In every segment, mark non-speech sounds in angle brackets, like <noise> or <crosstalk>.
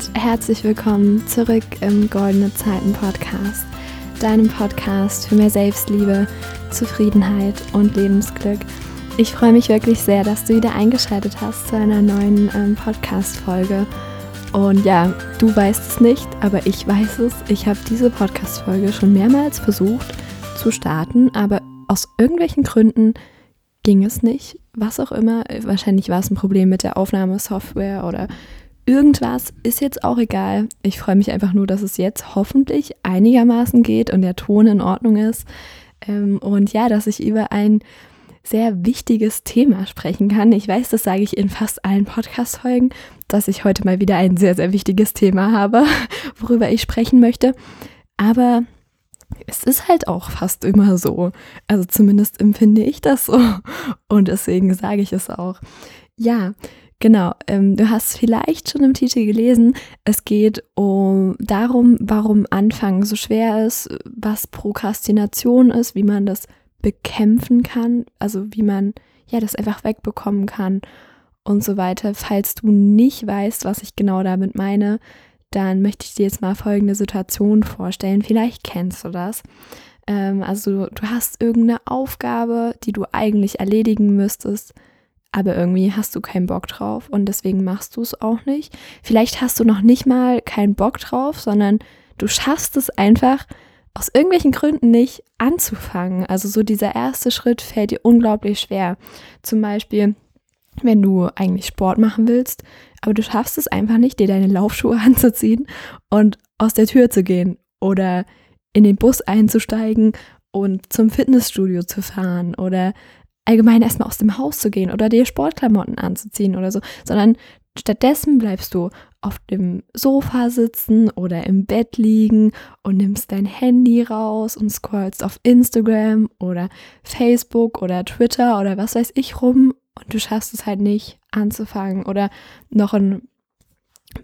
Und herzlich willkommen zurück im Goldene Zeiten Podcast, deinem Podcast für mehr Selbstliebe, Zufriedenheit und Lebensglück. Ich freue mich wirklich sehr, dass du wieder eingeschaltet hast zu einer neuen ähm, Podcast-Folge. Und ja, du weißt es nicht, aber ich weiß es. Ich habe diese Podcast-Folge schon mehrmals versucht zu starten, aber aus irgendwelchen Gründen ging es nicht. Was auch immer. Wahrscheinlich war es ein Problem mit der Aufnahmesoftware oder irgendwas. Ist jetzt auch egal. Ich freue mich einfach nur, dass es jetzt hoffentlich einigermaßen geht und der Ton in Ordnung ist. Ähm, und ja, dass ich über ein sehr wichtiges Thema sprechen kann. Ich weiß, das sage ich in fast allen Podcast-Folgen, dass ich heute mal wieder ein sehr, sehr wichtiges Thema habe, <laughs> worüber ich sprechen möchte. Aber es ist halt auch fast immer so. Also zumindest empfinde ich das so. Und deswegen sage ich es auch. Ja, genau. Ähm, du hast vielleicht schon im Titel gelesen, es geht um darum, warum Anfangen so schwer ist, was Prokrastination ist, wie man das bekämpfen kann, also wie man ja das einfach wegbekommen kann und so weiter. Falls du nicht weißt, was ich genau damit meine, dann möchte ich dir jetzt mal folgende Situation vorstellen. Vielleicht kennst du das. Ähm, also du hast irgendeine Aufgabe, die du eigentlich erledigen müsstest, aber irgendwie hast du keinen Bock drauf und deswegen machst du es auch nicht. Vielleicht hast du noch nicht mal keinen Bock drauf, sondern du schaffst es einfach aus irgendwelchen Gründen nicht anzufangen. Also so dieser erste Schritt fällt dir unglaublich schwer. Zum Beispiel, wenn du eigentlich Sport machen willst, aber du schaffst es einfach nicht, dir deine Laufschuhe <laughs> anzuziehen und aus der Tür zu gehen oder in den Bus einzusteigen und zum Fitnessstudio zu fahren oder allgemein erstmal aus dem Haus zu gehen oder dir Sportklamotten anzuziehen oder so, sondern stattdessen bleibst du auf dem Sofa sitzen oder im Bett liegen und nimmst dein Handy raus und scrollst auf Instagram oder Facebook oder Twitter oder was weiß ich rum und du schaffst es halt nicht anzufangen. Oder noch ein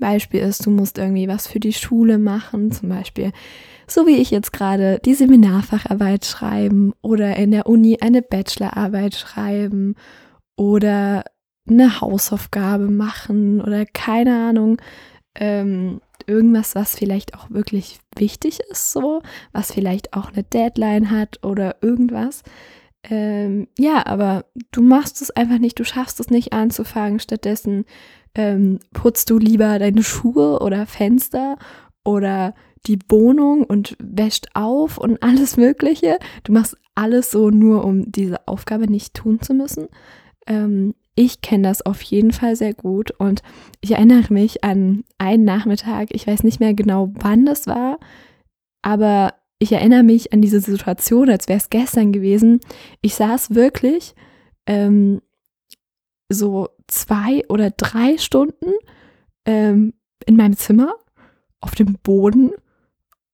Beispiel ist, du musst irgendwie was für die Schule machen, zum Beispiel so wie ich jetzt gerade die Seminarfacharbeit schreiben oder in der Uni eine Bachelorarbeit schreiben oder eine Hausaufgabe machen oder keine Ahnung, ähm, irgendwas, was vielleicht auch wirklich wichtig ist, so, was vielleicht auch eine Deadline hat oder irgendwas. Ähm, ja, aber du machst es einfach nicht, du schaffst es nicht anzufangen. Stattdessen ähm, putzt du lieber deine Schuhe oder Fenster oder die Wohnung und wäscht auf und <laughs> alles Mögliche. Du machst alles so nur, um diese Aufgabe nicht tun zu müssen. Ähm, ich kenne das auf jeden Fall sehr gut und ich erinnere mich an einen Nachmittag, ich weiß nicht mehr genau, wann das war, aber ich erinnere mich an diese Situation, als wäre es gestern gewesen. Ich saß wirklich ähm, so zwei oder drei Stunden ähm, in meinem Zimmer auf dem Boden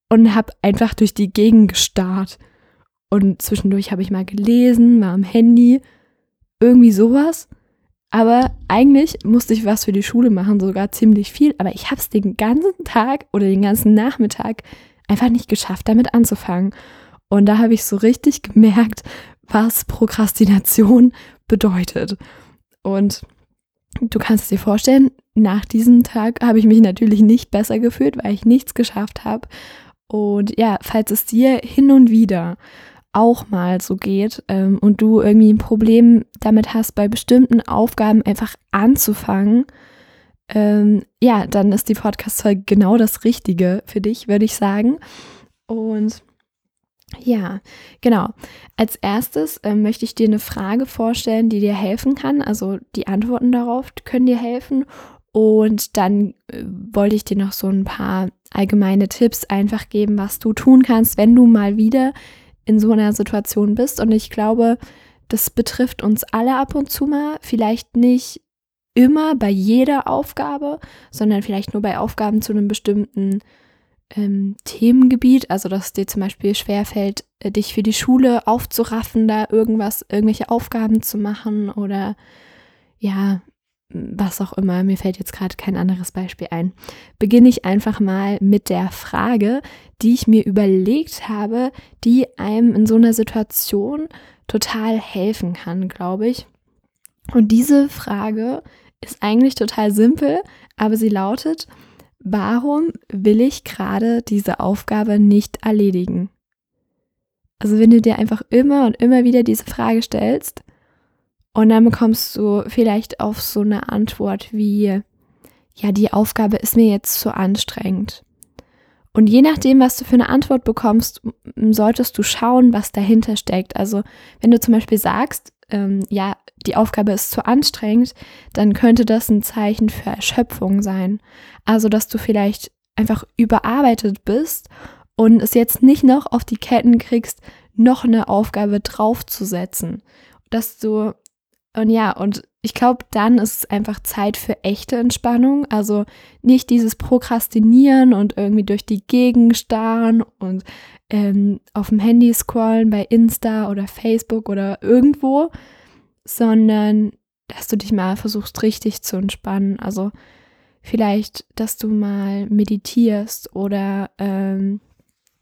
und habe einfach durch die Gegend gestarrt. Und zwischendurch habe ich mal gelesen, war am Handy, irgendwie sowas. Aber eigentlich musste ich was für die Schule machen, sogar ziemlich viel. Aber ich habe es den ganzen Tag oder den ganzen Nachmittag einfach nicht geschafft, damit anzufangen. Und da habe ich so richtig gemerkt, was Prokrastination bedeutet. Und du kannst es dir vorstellen, nach diesem Tag habe ich mich natürlich nicht besser gefühlt, weil ich nichts geschafft habe. Und ja, falls es dir hin und wieder auch mal so geht ähm, und du irgendwie ein Problem damit hast, bei bestimmten Aufgaben einfach anzufangen, ähm, ja, dann ist die Podcast-Folge genau das Richtige für dich, würde ich sagen. Und ja, genau. Als erstes äh, möchte ich dir eine Frage vorstellen, die dir helfen kann. Also die Antworten darauf können dir helfen. Und dann äh, wollte ich dir noch so ein paar allgemeine Tipps einfach geben, was du tun kannst, wenn du mal wieder in so einer Situation bist. Und ich glaube, das betrifft uns alle ab und zu mal. Vielleicht nicht immer bei jeder Aufgabe, sondern vielleicht nur bei Aufgaben zu einem bestimmten ähm, Themengebiet. Also, dass es dir zum Beispiel schwerfällt, äh, dich für die Schule aufzuraffen, da irgendwas, irgendwelche Aufgaben zu machen oder ja, was auch immer, mir fällt jetzt gerade kein anderes Beispiel ein, beginne ich einfach mal mit der Frage, die ich mir überlegt habe, die einem in so einer Situation total helfen kann, glaube ich. Und diese Frage ist eigentlich total simpel, aber sie lautet, warum will ich gerade diese Aufgabe nicht erledigen? Also wenn du dir einfach immer und immer wieder diese Frage stellst und dann bekommst du vielleicht auf so eine Antwort wie, ja, die Aufgabe ist mir jetzt zu anstrengend. Und je nachdem, was du für eine Antwort bekommst, solltest du schauen, was dahinter steckt. Also wenn du zum Beispiel sagst, ähm, ja, die Aufgabe ist zu anstrengend, dann könnte das ein Zeichen für Erschöpfung sein. Also dass du vielleicht einfach überarbeitet bist und es jetzt nicht noch auf die Ketten kriegst, noch eine Aufgabe draufzusetzen. Dass du, und ja, und ich glaube, dann ist es einfach Zeit für echte Entspannung. Also nicht dieses Prokrastinieren und irgendwie durch die Gegend starren und ähm, auf dem Handy scrollen bei Insta oder Facebook oder irgendwo, sondern dass du dich mal versuchst, richtig zu entspannen. Also vielleicht, dass du mal meditierst oder ähm,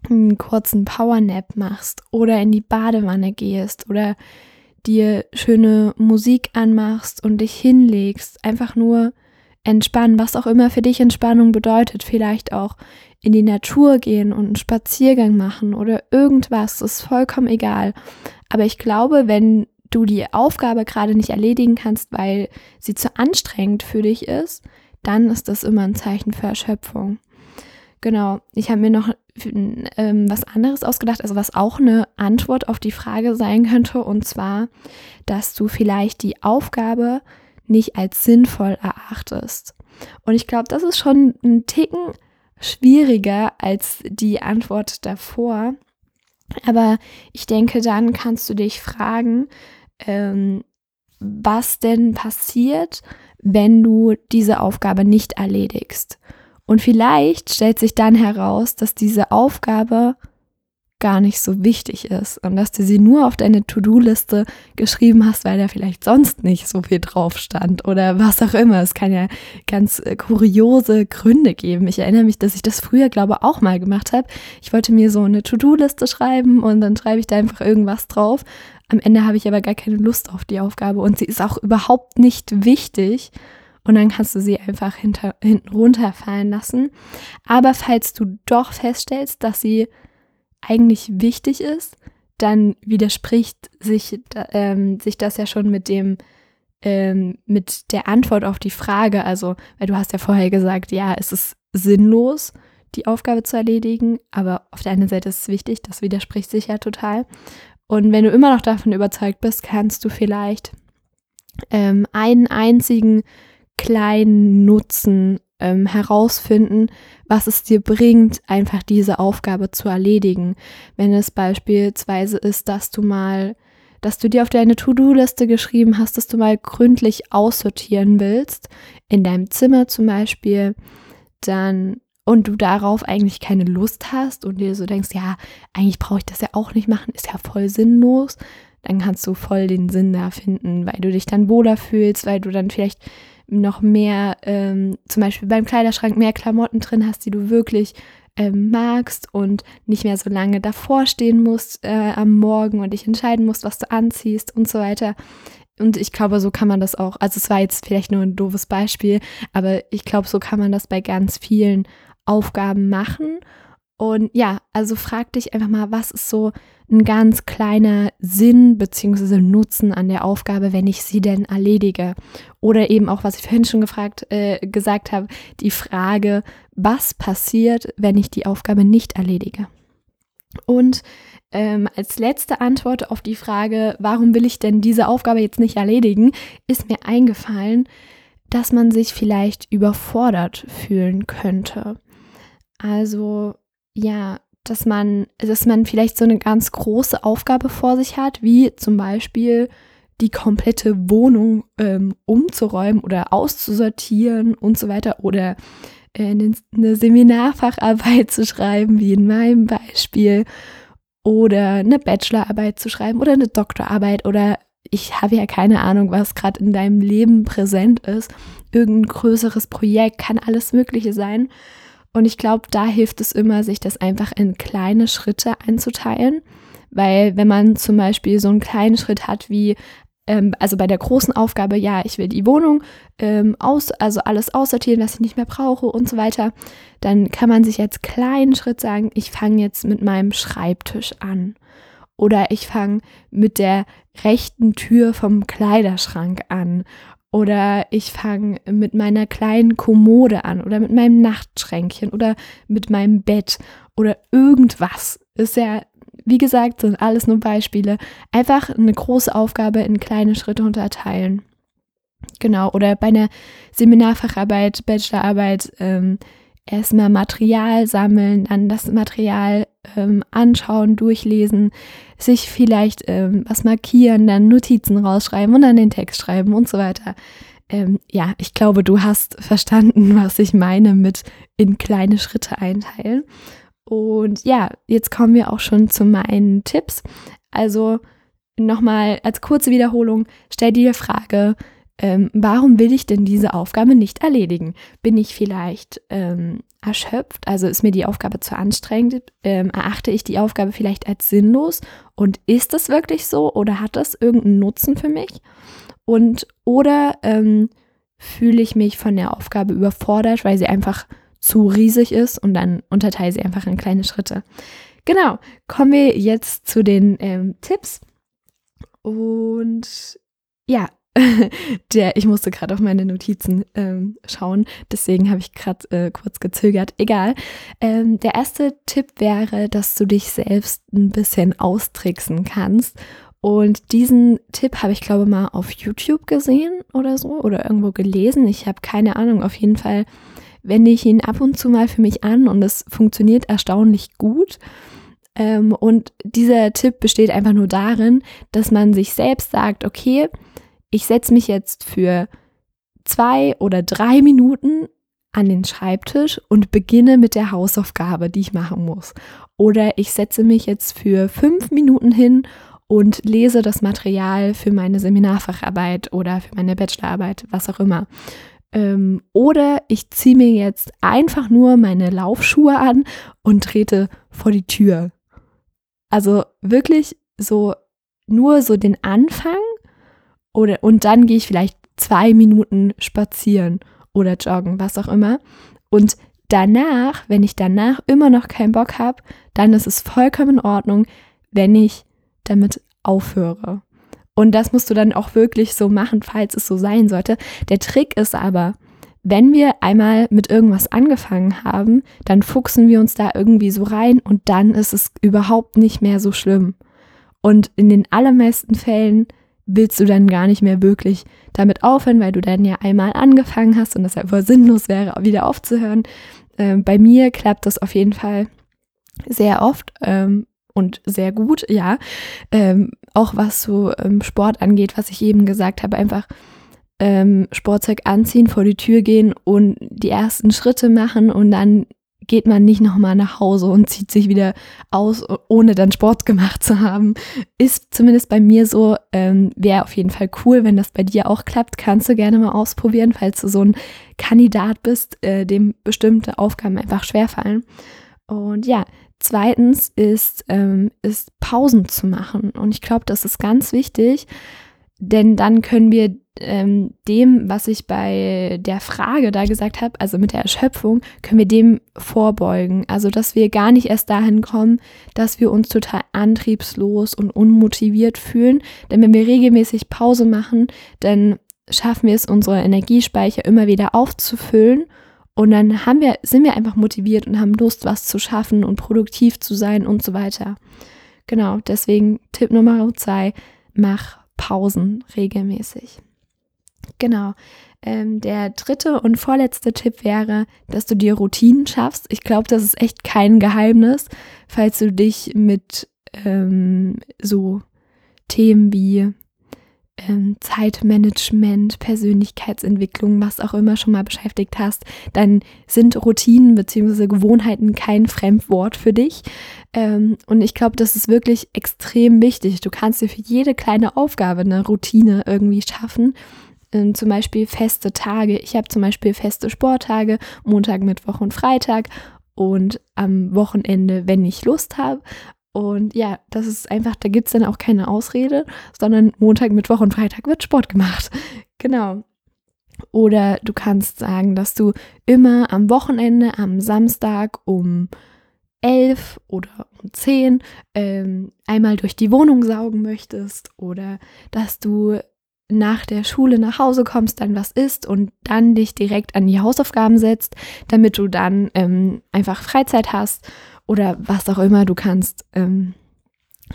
einen kurzen Powernap machst oder in die Badewanne gehst oder dir schöne Musik anmachst und dich hinlegst, einfach nur entspannen, was auch immer für dich Entspannung bedeutet, vielleicht auch in die Natur gehen und einen Spaziergang machen oder irgendwas, ist vollkommen egal. Aber ich glaube, wenn du die Aufgabe gerade nicht erledigen kannst, weil sie zu anstrengend für dich ist, dann ist das immer ein Zeichen für Erschöpfung. Genau, ich habe mir noch ähm, was anderes ausgedacht, also was auch eine Antwort auf die Frage sein könnte, und zwar, dass du vielleicht die Aufgabe nicht als sinnvoll erachtest. Und ich glaube, das ist schon ein Ticken schwieriger als die Antwort davor. Aber ich denke, dann kannst du dich fragen, ähm, was denn passiert, wenn du diese Aufgabe nicht erledigst. Und vielleicht stellt sich dann heraus, dass diese Aufgabe gar nicht so wichtig ist und dass du sie nur auf deine To-Do-Liste geschrieben hast, weil da vielleicht sonst nicht so viel drauf stand oder was auch immer. Es kann ja ganz äh, kuriose Gründe geben. Ich erinnere mich, dass ich das früher, glaube auch mal gemacht habe. Ich wollte mir so eine To-Do-Liste schreiben und dann schreibe ich da einfach irgendwas drauf. Am Ende habe ich aber gar keine Lust auf die Aufgabe und sie ist auch überhaupt nicht wichtig und dann kannst du sie einfach hinter, hinten runterfallen lassen. Aber falls du doch feststellst, dass sie eigentlich wichtig ist, dann widerspricht sich, ähm, sich das ja schon mit dem, ähm, mit der Antwort auf die Frage. Also, weil du hast ja vorher gesagt, ja, es ist sinnlos, die Aufgabe zu erledigen, aber auf der anderen Seite ist es wichtig, das widerspricht sich ja total. Und wenn du immer noch davon überzeugt bist, kannst du vielleicht ähm, einen einzigen kleinen Nutzen ähm, herausfinden, was es dir bringt, einfach diese Aufgabe zu erledigen. Wenn es beispielsweise ist, dass du mal, dass du dir auf deine To-Do-Liste geschrieben hast, dass du mal gründlich aussortieren willst, in deinem Zimmer zum Beispiel, dann und du darauf eigentlich keine Lust hast und dir so denkst, ja, eigentlich brauche ich das ja auch nicht machen, ist ja voll sinnlos, dann kannst du voll den Sinn da finden, weil du dich dann wohler fühlst, weil du dann vielleicht noch mehr, ähm, zum Beispiel beim Kleiderschrank mehr Klamotten drin hast, die du wirklich ähm, magst und nicht mehr so lange davor stehen musst äh, am Morgen und dich entscheiden musst, was du anziehst und so weiter. Und ich glaube, so kann man das auch, also es war jetzt vielleicht nur ein doofes Beispiel, aber ich glaube, so kann man das bei ganz vielen Aufgaben machen. Und ja, also frag dich einfach mal, was ist so ein ganz kleiner Sinn bzw. Nutzen an der Aufgabe, wenn ich sie denn erledige. Oder eben auch, was ich vorhin schon gefragt, äh, gesagt habe, die Frage, was passiert, wenn ich die Aufgabe nicht erledige. Und ähm, als letzte Antwort auf die Frage, warum will ich denn diese Aufgabe jetzt nicht erledigen, ist mir eingefallen, dass man sich vielleicht überfordert fühlen könnte. Also ja, dass man, dass man vielleicht so eine ganz große Aufgabe vor sich hat, wie zum Beispiel die komplette Wohnung ähm, umzuräumen oder auszusortieren und so weiter oder äh, eine Seminarfacharbeit zu schreiben, wie in meinem Beispiel, oder eine Bachelorarbeit zu schreiben oder eine Doktorarbeit oder ich habe ja keine Ahnung, was gerade in deinem Leben präsent ist. Irgendein größeres Projekt kann alles Mögliche sein. Und ich glaube, da hilft es immer, sich das einfach in kleine Schritte einzuteilen. Weil wenn man zum Beispiel so einen kleinen Schritt hat wie ähm, also bei der großen Aufgabe, ja, ich will die Wohnung ähm, aus, also alles aussortieren, was ich nicht mehr brauche und so weiter, dann kann man sich als kleinen Schritt sagen, ich fange jetzt mit meinem Schreibtisch an. Oder ich fange mit der rechten Tür vom Kleiderschrank an. Oder ich fange mit meiner kleinen Kommode an oder mit meinem Nachtschränkchen oder mit meinem Bett oder irgendwas. Ist ja, wie gesagt, sind alles nur Beispiele. Einfach eine große Aufgabe in kleine Schritte unterteilen. Genau, oder bei einer Seminarfacharbeit, Bachelorarbeit ähm, erstmal Material sammeln, dann das Material ähm, anschauen, durchlesen, sich vielleicht ähm, was markieren, dann Notizen rausschreiben und dann den Text schreiben und so weiter. Ähm, ja, ich glaube, du hast verstanden, <laughs> was ich meine mit in kleine Schritte einteilen. Und ja, jetzt kommen wir auch schon zu meinen Tipps. Also nochmal als kurze Wiederholung, stell dir die Frage, ähm, warum will ich denn diese Aufgabe nicht erledigen? Bin ich vielleicht ähm, erschöpft? Also ist mir die Aufgabe zu anstrengend? Ähm, erachte ich die Aufgabe vielleicht als sinnlos? Und ist das wirklich so oder hat das irgendeinen Nutzen für mich? Und oder ähm, fühle ich mich von der Aufgabe überfordert, weil sie einfach zu riesig ist und dann unterteile sie einfach in kleine Schritte. Genau, kommen wir jetzt zu den ähm, Tipps. Und ja, <laughs> der, ich musste gerade auf meine Notizen ähm, schauen, deswegen habe ich gerade äh, kurz gezögert. Egal. Ähm, der erste Tipp wäre, dass du dich selbst ein bisschen austricksen kannst. Und diesen Tipp habe ich, glaube mal auf YouTube gesehen oder so oder irgendwo gelesen. Ich habe keine Ahnung. Auf jeden Fall wende ich ihn ab und zu mal für mich an und es funktioniert erstaunlich gut. Ähm, und dieser Tipp besteht einfach nur darin, dass man sich selbst sagt, okay, ich setze mich jetzt für zwei oder drei Minuten an den Schreibtisch und beginne mit der Hausaufgabe, die ich machen muss. Oder ich setze mich jetzt für fünf Minuten hin und lese das Material für meine Seminarfacharbeit oder für meine Bachelorarbeit, was auch immer. Ähm, oder ich ziehe mir jetzt einfach nur meine Laufschuhe an und trete vor die Tür. Also wirklich so nur so den Anfang oder, und dann gehe ich vielleicht zwei Minuten spazieren oder joggen, was auch immer. Und danach, wenn ich danach immer noch keinen Bock habe, dann ist es vollkommen in Ordnung, wenn ich damit aufhöre. Und das musst du dann auch wirklich so machen, falls es so sein sollte. Der Trick ist aber, wenn wir einmal mit irgendwas angefangen haben, dann fuchsen wir uns da irgendwie so rein und dann ist es überhaupt nicht mehr so schlimm. Und in den allermeisten Fällen willst du dann gar nicht mehr wirklich damit aufhören, weil du dann ja einmal angefangen hast und ja wohl sinnlos wäre, wieder aufzuhören. Ähm, bei mir klappt das auf jeden Fall sehr oft ähm, und sehr gut, ja. Ähm, auch was so ähm, Sport angeht, was ich eben gesagt habe, einfach ähm, Sportzeug anziehen, vor die Tür gehen und die ersten Schritte machen und dann geht man nicht nochmal nach Hause und zieht sich wieder aus, ohne dann Sport gemacht zu haben. Ist zumindest bei mir so, ähm, wäre auf jeden Fall cool, wenn das bei dir auch klappt. Kannst du gerne mal ausprobieren, falls du so ein Kandidat bist, äh, dem bestimmte Aufgaben einfach schwerfallen. Und ja, zweitens ist, ähm, ist Pausen zu machen. Und ich glaube, das ist ganz wichtig, denn dann können wir ähm, dem, was ich bei der Frage da gesagt habe, also mit der Erschöpfung, können wir dem vorbeugen. Also, dass wir gar nicht erst dahin kommen, dass wir uns total antriebslos und unmotiviert fühlen. Denn wenn wir regelmäßig Pause machen, dann schaffen wir es, unsere Energiespeicher immer wieder aufzufüllen. Und dann haben wir, sind wir einfach motiviert und haben Lust, was zu schaffen und produktiv zu sein und so weiter. Genau, deswegen Tipp Nummer zwei, mach Pausen regelmäßig. Genau. Ähm, der dritte und vorletzte Tipp wäre, dass du dir Routinen schaffst. Ich glaube, das ist echt kein Geheimnis, falls du dich mit ähm, so Themen wie ähm, Zeitmanagement, Persönlichkeitsentwicklung, was auch immer schon mal beschäftigt hast, dann sind Routinen bzw. Gewohnheiten kein Fremdwort für dich. Ähm, und ich glaube, das ist wirklich extrem wichtig. Du kannst dir für jede kleine Aufgabe eine Routine irgendwie schaffen ähm, zum Beispiel feste Tage. Ich habe zum Beispiel feste Sporttage, Montag, Mittwoch und Freitag und am Wochenende, wenn ich Lust habe. Und ja, das ist einfach, da gibt es dann auch keine Ausrede, sondern Montag, Mittwoch und Freitag wird Sport gemacht. <laughs> Genau. Oder du kannst sagen, dass du immer am Wochenende, am Samstag um elf oder um zehn ähm, einmal durch die Wohnung saugen möchtest oder dass du nach der Schule nach Hause kommst, dann was isst und dann dich direkt an die Hausaufgaben setzt, damit du dann ähm, einfach Freizeit hast oder was auch immer du kannst. Ähm,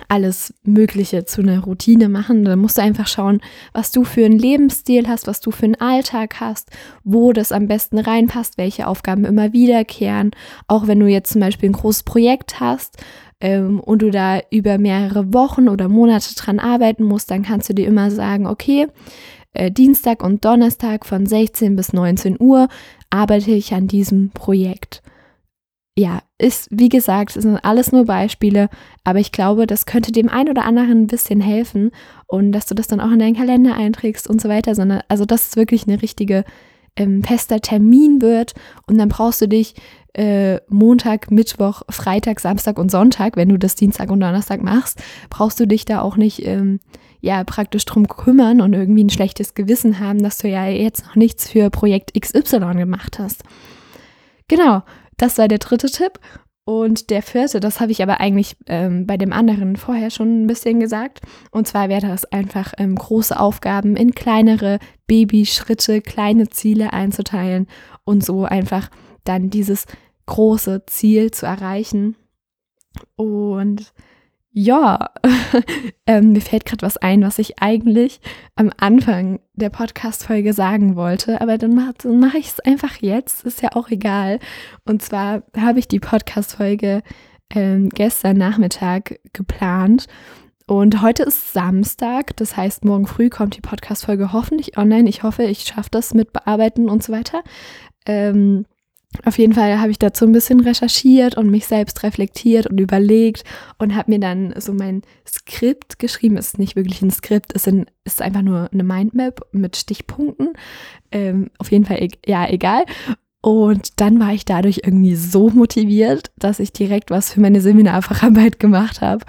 alles Mögliche zu einer Routine machen. Da musst du einfach schauen, was du für einen Lebensstil hast, was du für einen Alltag hast, wo das am besten reinpasst, welche Aufgaben immer wiederkehren. Auch wenn du jetzt zum Beispiel ein großes Projekt hast ähm, und du da über mehrere Wochen oder Monate dran arbeiten musst, dann kannst du dir immer sagen, okay, äh, Dienstag und Donnerstag von 16 bis 19 Uhr arbeite ich an diesem Projekt. Ja, ist, wie gesagt, es sind alles nur Beispiele, aber ich glaube, das könnte dem einen oder anderen ein bisschen helfen und dass du das dann auch in deinen Kalender einträgst und so weiter, sondern also dass es wirklich eine richtige ähm, fester Termin wird und dann brauchst du dich äh, Montag, Mittwoch, Freitag, Samstag und Sonntag, wenn du das Dienstag und Donnerstag machst, brauchst du dich da auch nicht ähm, ja praktisch drum kümmern und irgendwie ein schlechtes Gewissen haben, dass du ja jetzt noch nichts für Projekt XY gemacht hast. Genau. Das war der dritte Tipp. Und der vierte, das habe ich aber eigentlich ähm, bei dem anderen vorher schon ein bisschen gesagt. Und zwar wäre das einfach ähm, große Aufgaben in kleinere Babyschritte, kleine Ziele einzuteilen und so einfach dann dieses große Ziel zu erreichen. Und ja, <laughs> ähm, mir fällt gerade was ein, was ich eigentlich am Anfang der Podcast-Folge sagen wollte, aber dann mache mach ich es einfach jetzt, ist ja auch egal. Und zwar habe ich die Podcast-Folge ähm, gestern Nachmittag geplant und heute ist Samstag, das heißt, morgen früh kommt die Podcast-Folge hoffentlich online. Ich hoffe, ich schaffe das mit Bearbeiten und so weiter. Ähm, auf jeden Fall habe ich dazu ein bisschen recherchiert und mich selbst reflektiert und überlegt und habe mir dann so mein Skript geschrieben. Es ist nicht wirklich ein Skript, es ist einfach nur eine Mindmap mit Stichpunkten. Ähm, auf jeden Fall, ja, egal. Und dann war ich dadurch irgendwie so motiviert, dass ich direkt was für meine Seminarfacharbeit gemacht habe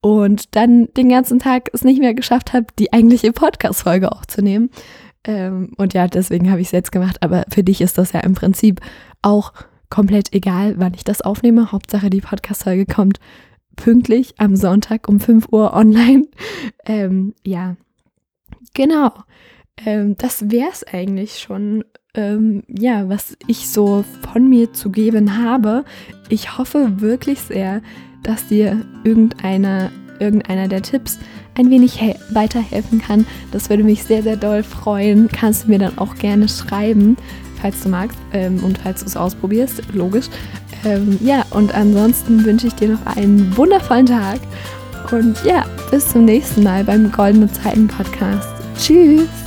und dann den ganzen Tag es nicht mehr geschafft habe, die eigentliche Podcast-Folge aufzunehmen. Ähm, und ja, deswegen habe ich es jetzt gemacht. Aber für dich ist das ja im Prinzip auch komplett egal, wann ich das aufnehme. Hauptsache, die Podcast-Folge kommt pünktlich am Sonntag um 5 Uhr online. <laughs> Ähm, ja, genau. Ähm, das wäre es eigentlich schon, ähm, ja, was ich so von mir zu geben habe. Ich hoffe wirklich sehr, dass dir irgendeiner, irgendeiner der Tipps ein wenig weiterhelfen kann. Das würde mich sehr, sehr doll freuen. Kannst du mir dann auch gerne schreiben falls du magst ähm, und falls du es ausprobierst, logisch. Ähm, ja, und ansonsten wünsche ich dir noch einen wundervollen Tag und ja, bis zum nächsten Mal beim Goldene Zeiten Podcast. Tschüss!